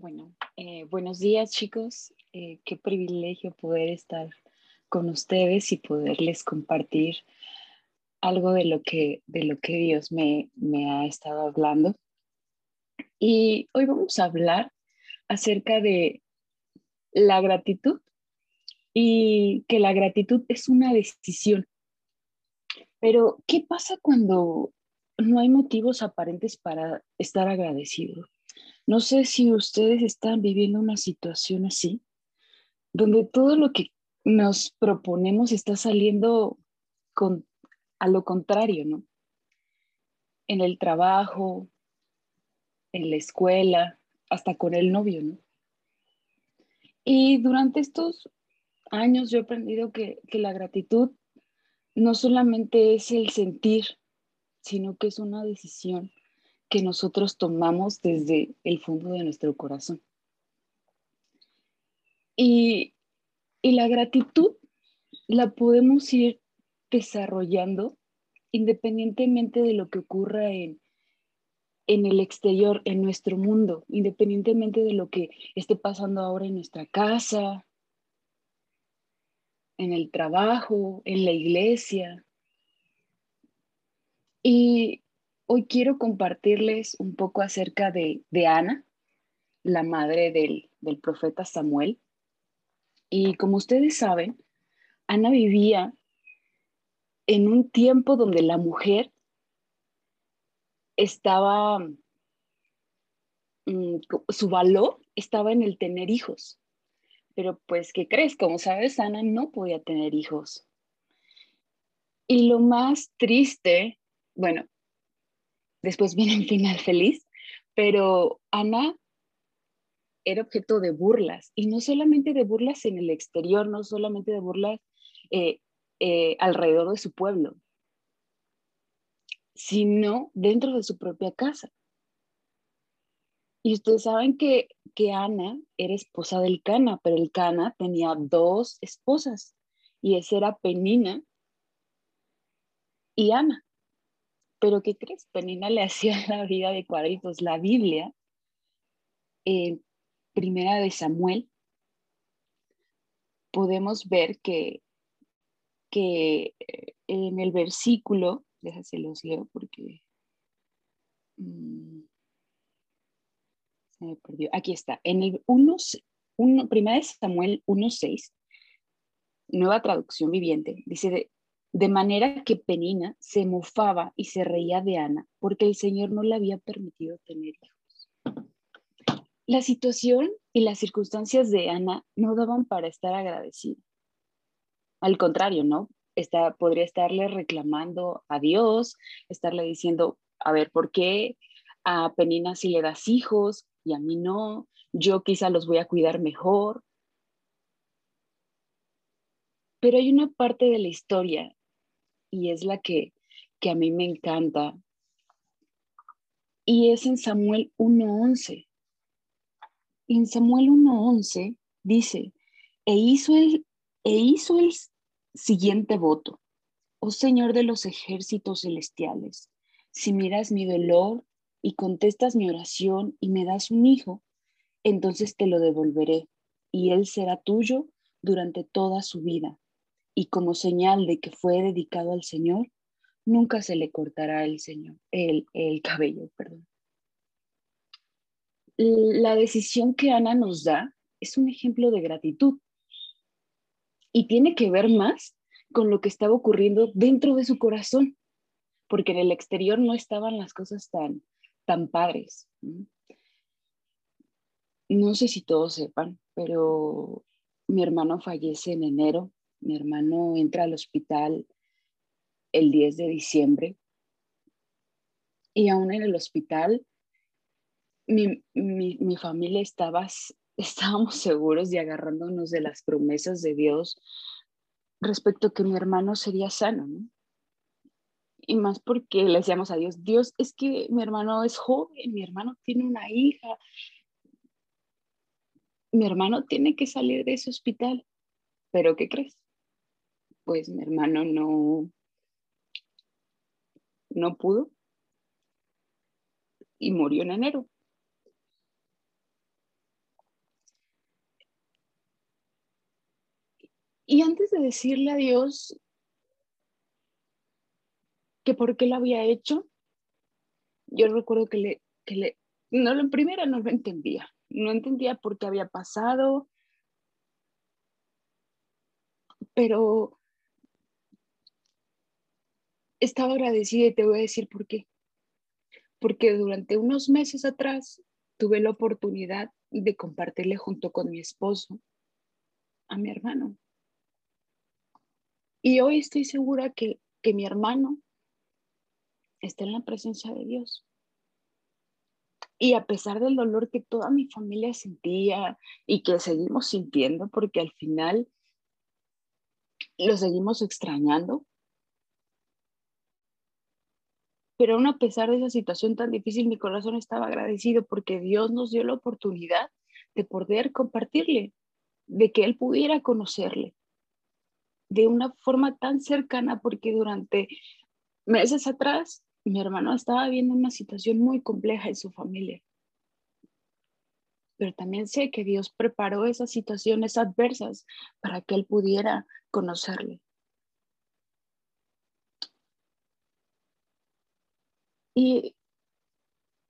Bueno, eh, buenos días chicos. Eh, qué privilegio poder estar con ustedes y poderles compartir algo de lo que, de lo que Dios me, me ha estado hablando. Y hoy vamos a hablar acerca de la gratitud y que la gratitud es una decisión. Pero, ¿qué pasa cuando no hay motivos aparentes para estar agradecido? No sé si ustedes están viviendo una situación así, donde todo lo que nos proponemos está saliendo a lo contrario, ¿no? En el trabajo, en la escuela, hasta con el novio, ¿no? Y durante estos años yo he aprendido que, que la gratitud no solamente es el sentir, sino que es una decisión que nosotros tomamos desde el fondo de nuestro corazón. Y, y la gratitud la podemos ir desarrollando independientemente de lo que ocurra en, en el exterior, en nuestro mundo, independientemente de lo que esté pasando ahora en nuestra casa, en el trabajo, en la iglesia. Y hoy quiero compartirles un poco acerca de, Ana, la madre del, del profeta Samuel. Y como ustedes saben, Ana vivía en un tiempo donde la mujer estaba, mm, su valor estaba en el tener hijos. Pero pues, ¿qué crees? Como sabes, Ana no podía tener hijos. Y lo más triste, bueno, después viene un final feliz, pero Ana era objeto de burlas, y no solamente de burlas en el exterior, no solamente de burlas eh, eh, alrededor de su pueblo, sino dentro de su propia casa. Y ustedes saben que, que Ana era esposa del Cana, pero el Cana tenía dos esposas y esa era Penina y Ana. Pero ¿qué crees? Penina le hacía la vida de cuadritos. La Biblia, en primera de Samuel, podemos ver que, que eh, en el versículo, déjase los leo porque... Mm, me perdió. Aquí está. En el 1, 1 de Samuel 1.6, nueva traducción viviente, dice, de, manera que Penina se mofaba y se reía de Ana porque el Señor no le había permitido tener hijos. La situación y las circunstancias de Ana no daban para estar agradecida. Al contrario, ¿no? Podría estarle reclamando a Dios, estarle diciendo, a ver, ¿por qué a Penina si le das hijos? y a mí no, yo quizá los voy a cuidar mejor. Pero hay una parte de la historia y es la que, que a mí me encanta y es en Samuel 1.11. En Samuel 1.11 dice, e hizo, el, e hizo el siguiente voto, oh Señor de los ejércitos celestiales, si miras mi dolor y contestas mi oración y me das un hijo, entonces te lo devolveré y él será tuyo durante toda su vida. Y como señal de que fue dedicado al Señor, nunca se le cortará el, señor, el, el cabello. Perdón. La decisión que Ana nos da es un ejemplo de gratitud y tiene que ver más con lo que estaba ocurriendo dentro de su corazón, porque en el exterior no estaban las cosas tan, tan padres. No sé si todos sepan, pero mi hermano fallece en enero. Mi hermano entra al hospital el 10 de diciembre. Y aún en el hospital, mi, mi familia estaba, estábamos seguros y agarrándonos de las promesas de Dios respecto a que mi hermano sería sano. ¿no? y más porque le decíamos a Dios, Dios, es que mi hermano es joven, mi hermano tiene una hija, mi hermano tiene que salir de ese hospital, pero ¿qué crees? pues mi hermano no, no pudo. Y murió en enero. Y antes de decirle a Dios que por qué lo había hecho, yo recuerdo que le, que le no, en primera no lo entendía, no entendía por qué había pasado, pero estaba agradecida y te voy a decir por qué. Porque durante unos meses atrás tuve la oportunidad de compartirle junto con mi esposo a mi hermano. Y hoy estoy segura que, que mi hermano está en la presencia de Dios. Y a pesar del dolor que toda mi familia sentía y que seguimos sintiendo, porque al final lo seguimos extrañando, pero aún a pesar de esa situación tan difícil, mi corazón estaba agradecido porque Dios nos dio la oportunidad de poder compartirle, de que Él pudiera conocerle de una forma tan cercana, porque durante meses atrás mi hermano estaba viendo una situación muy compleja en su familia. Pero también sé que Dios preparó esas situaciones adversas para que él pudiera conocerle. Y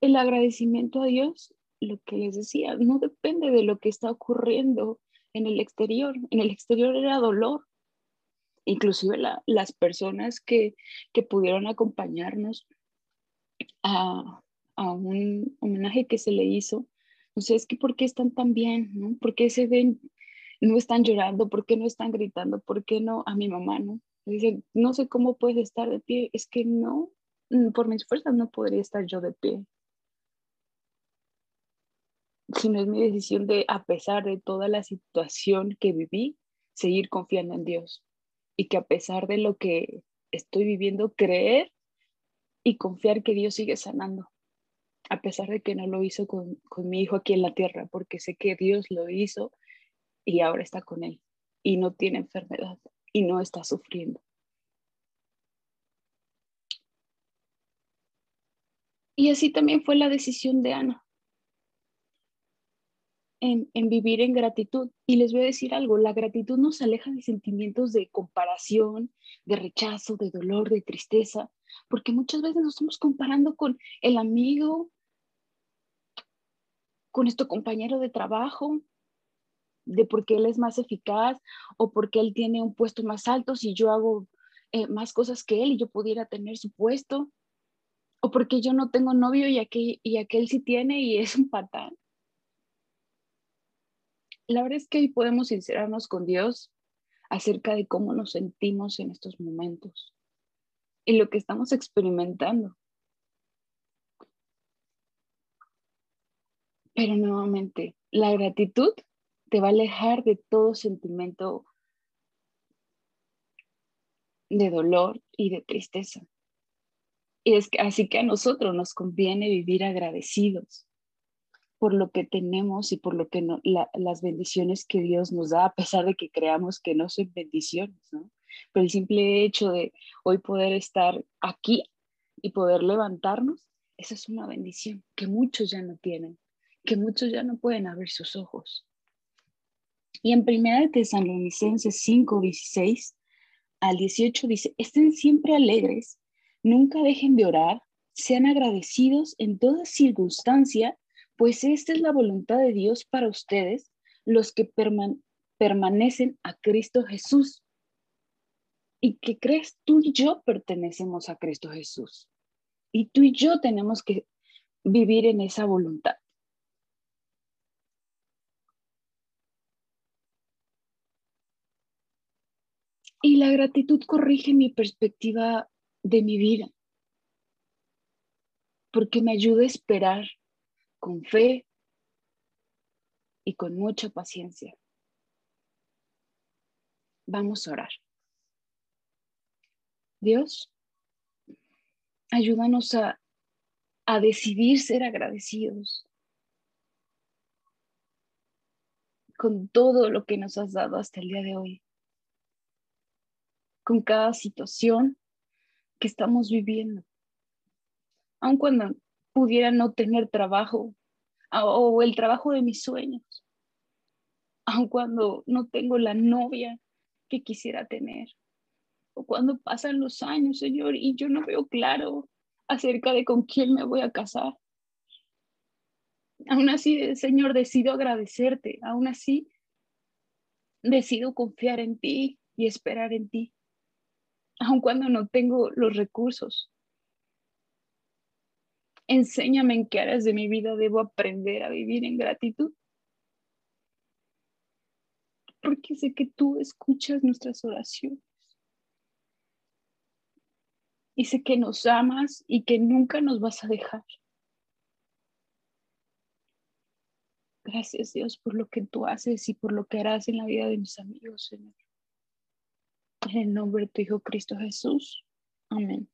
el agradecimiento a Dios, lo que les decía, no depende de lo que está ocurriendo en el exterior. En el exterior era dolor, inclusive las personas que, pudieron acompañarnos a, un homenaje que se le hizo. No sé, es que ¿por qué están tan bien? ¿no? ¿Por qué se ven, no están llorando? ¿Por qué no están gritando? ¿Por qué no a mi mamá? No, Dicen, no sé cómo puedes estar de pie. Es que no, por mis fuerzas no podría estar yo de pie. Sino es mi decisión de, a pesar de toda la situación que viví, seguir confiando en Dios y que a pesar de lo que estoy viviendo, creer y confiar que Dios sigue sanando, a pesar de que no lo hizo con, con mi hijo aquí en la tierra, porque sé que Dios lo hizo y ahora está con él y no tiene enfermedad y no está sufriendo. Y así también fue la decisión de Ana en, vivir en gratitud. Y les voy a decir algo, la gratitud nos aleja de sentimientos de comparación, de rechazo, de dolor, de tristeza, porque muchas veces nos estamos comparando con el amigo, con nuestro compañero de trabajo, de por qué él es más eficaz o porque él tiene un puesto más alto si yo hago eh, más cosas que él y yo pudiera tener su puesto, o porque yo no tengo novio y aquel, y aquel sí tiene y es un patán la verdad es que hoy podemos sincerarnos con Dios acerca de cómo nos sentimos en estos momentos y lo que estamos experimentando. Pero nuevamente, la gratitud te va a alejar de todo sentimiento de dolor y de tristeza. Y es que, así que a nosotros nos conviene vivir agradecidos por lo que tenemos y por lo que las bendiciones que Dios nos da, a pesar de que creamos que no son bendiciones, ¿no? Pero el simple hecho de hoy poder estar aquí y poder levantarnos, esa es una bendición que muchos ya no tienen, que muchos ya no pueden abrir sus ojos. Y en primera de Tesalonicenses 5, 16 al 18 dice, estén siempre alegres, nunca dejen de orar, sean agradecidos en toda circunstancia, pues esta es la voluntad de Dios para ustedes, los que permanecen a Cristo Jesús. ¿Y qué crees? Tú y yo pertenecemos a Cristo Jesús. Y tú y yo tenemos que vivir en esa voluntad. Y la gratitud corrige mi perspectiva de mi vida, porque me ayuda a esperar con fe y con mucha paciencia. Vamos a orar. Dios, ayúdanos a, a decidir ser agradecidos con todo lo que nos has dado hasta el día de hoy, con cada situación que estamos viviendo, aun cuando pudiera no tener trabajo o el trabajo de mis sueños, aun cuando no tengo la novia que quisiera tener. O cuando pasan los años, Señor, y yo no veo claro acerca de con quién me voy a casar. Aún así, Señor, decido agradecerte. Aún así, decido confiar en ti y esperar en ti. Aun cuando no tengo los recursos. Enséñame en qué áreas de mi vida debo aprender a vivir en gratitud. Porque sé que tú escuchas nuestras oraciones. Y sé que nos amas y que nunca nos vas a dejar. Gracias Dios por lo que tú haces y por lo que harás en la vida de mis amigos, Señor. En el nombre de tu Hijo Cristo Jesús. Amén.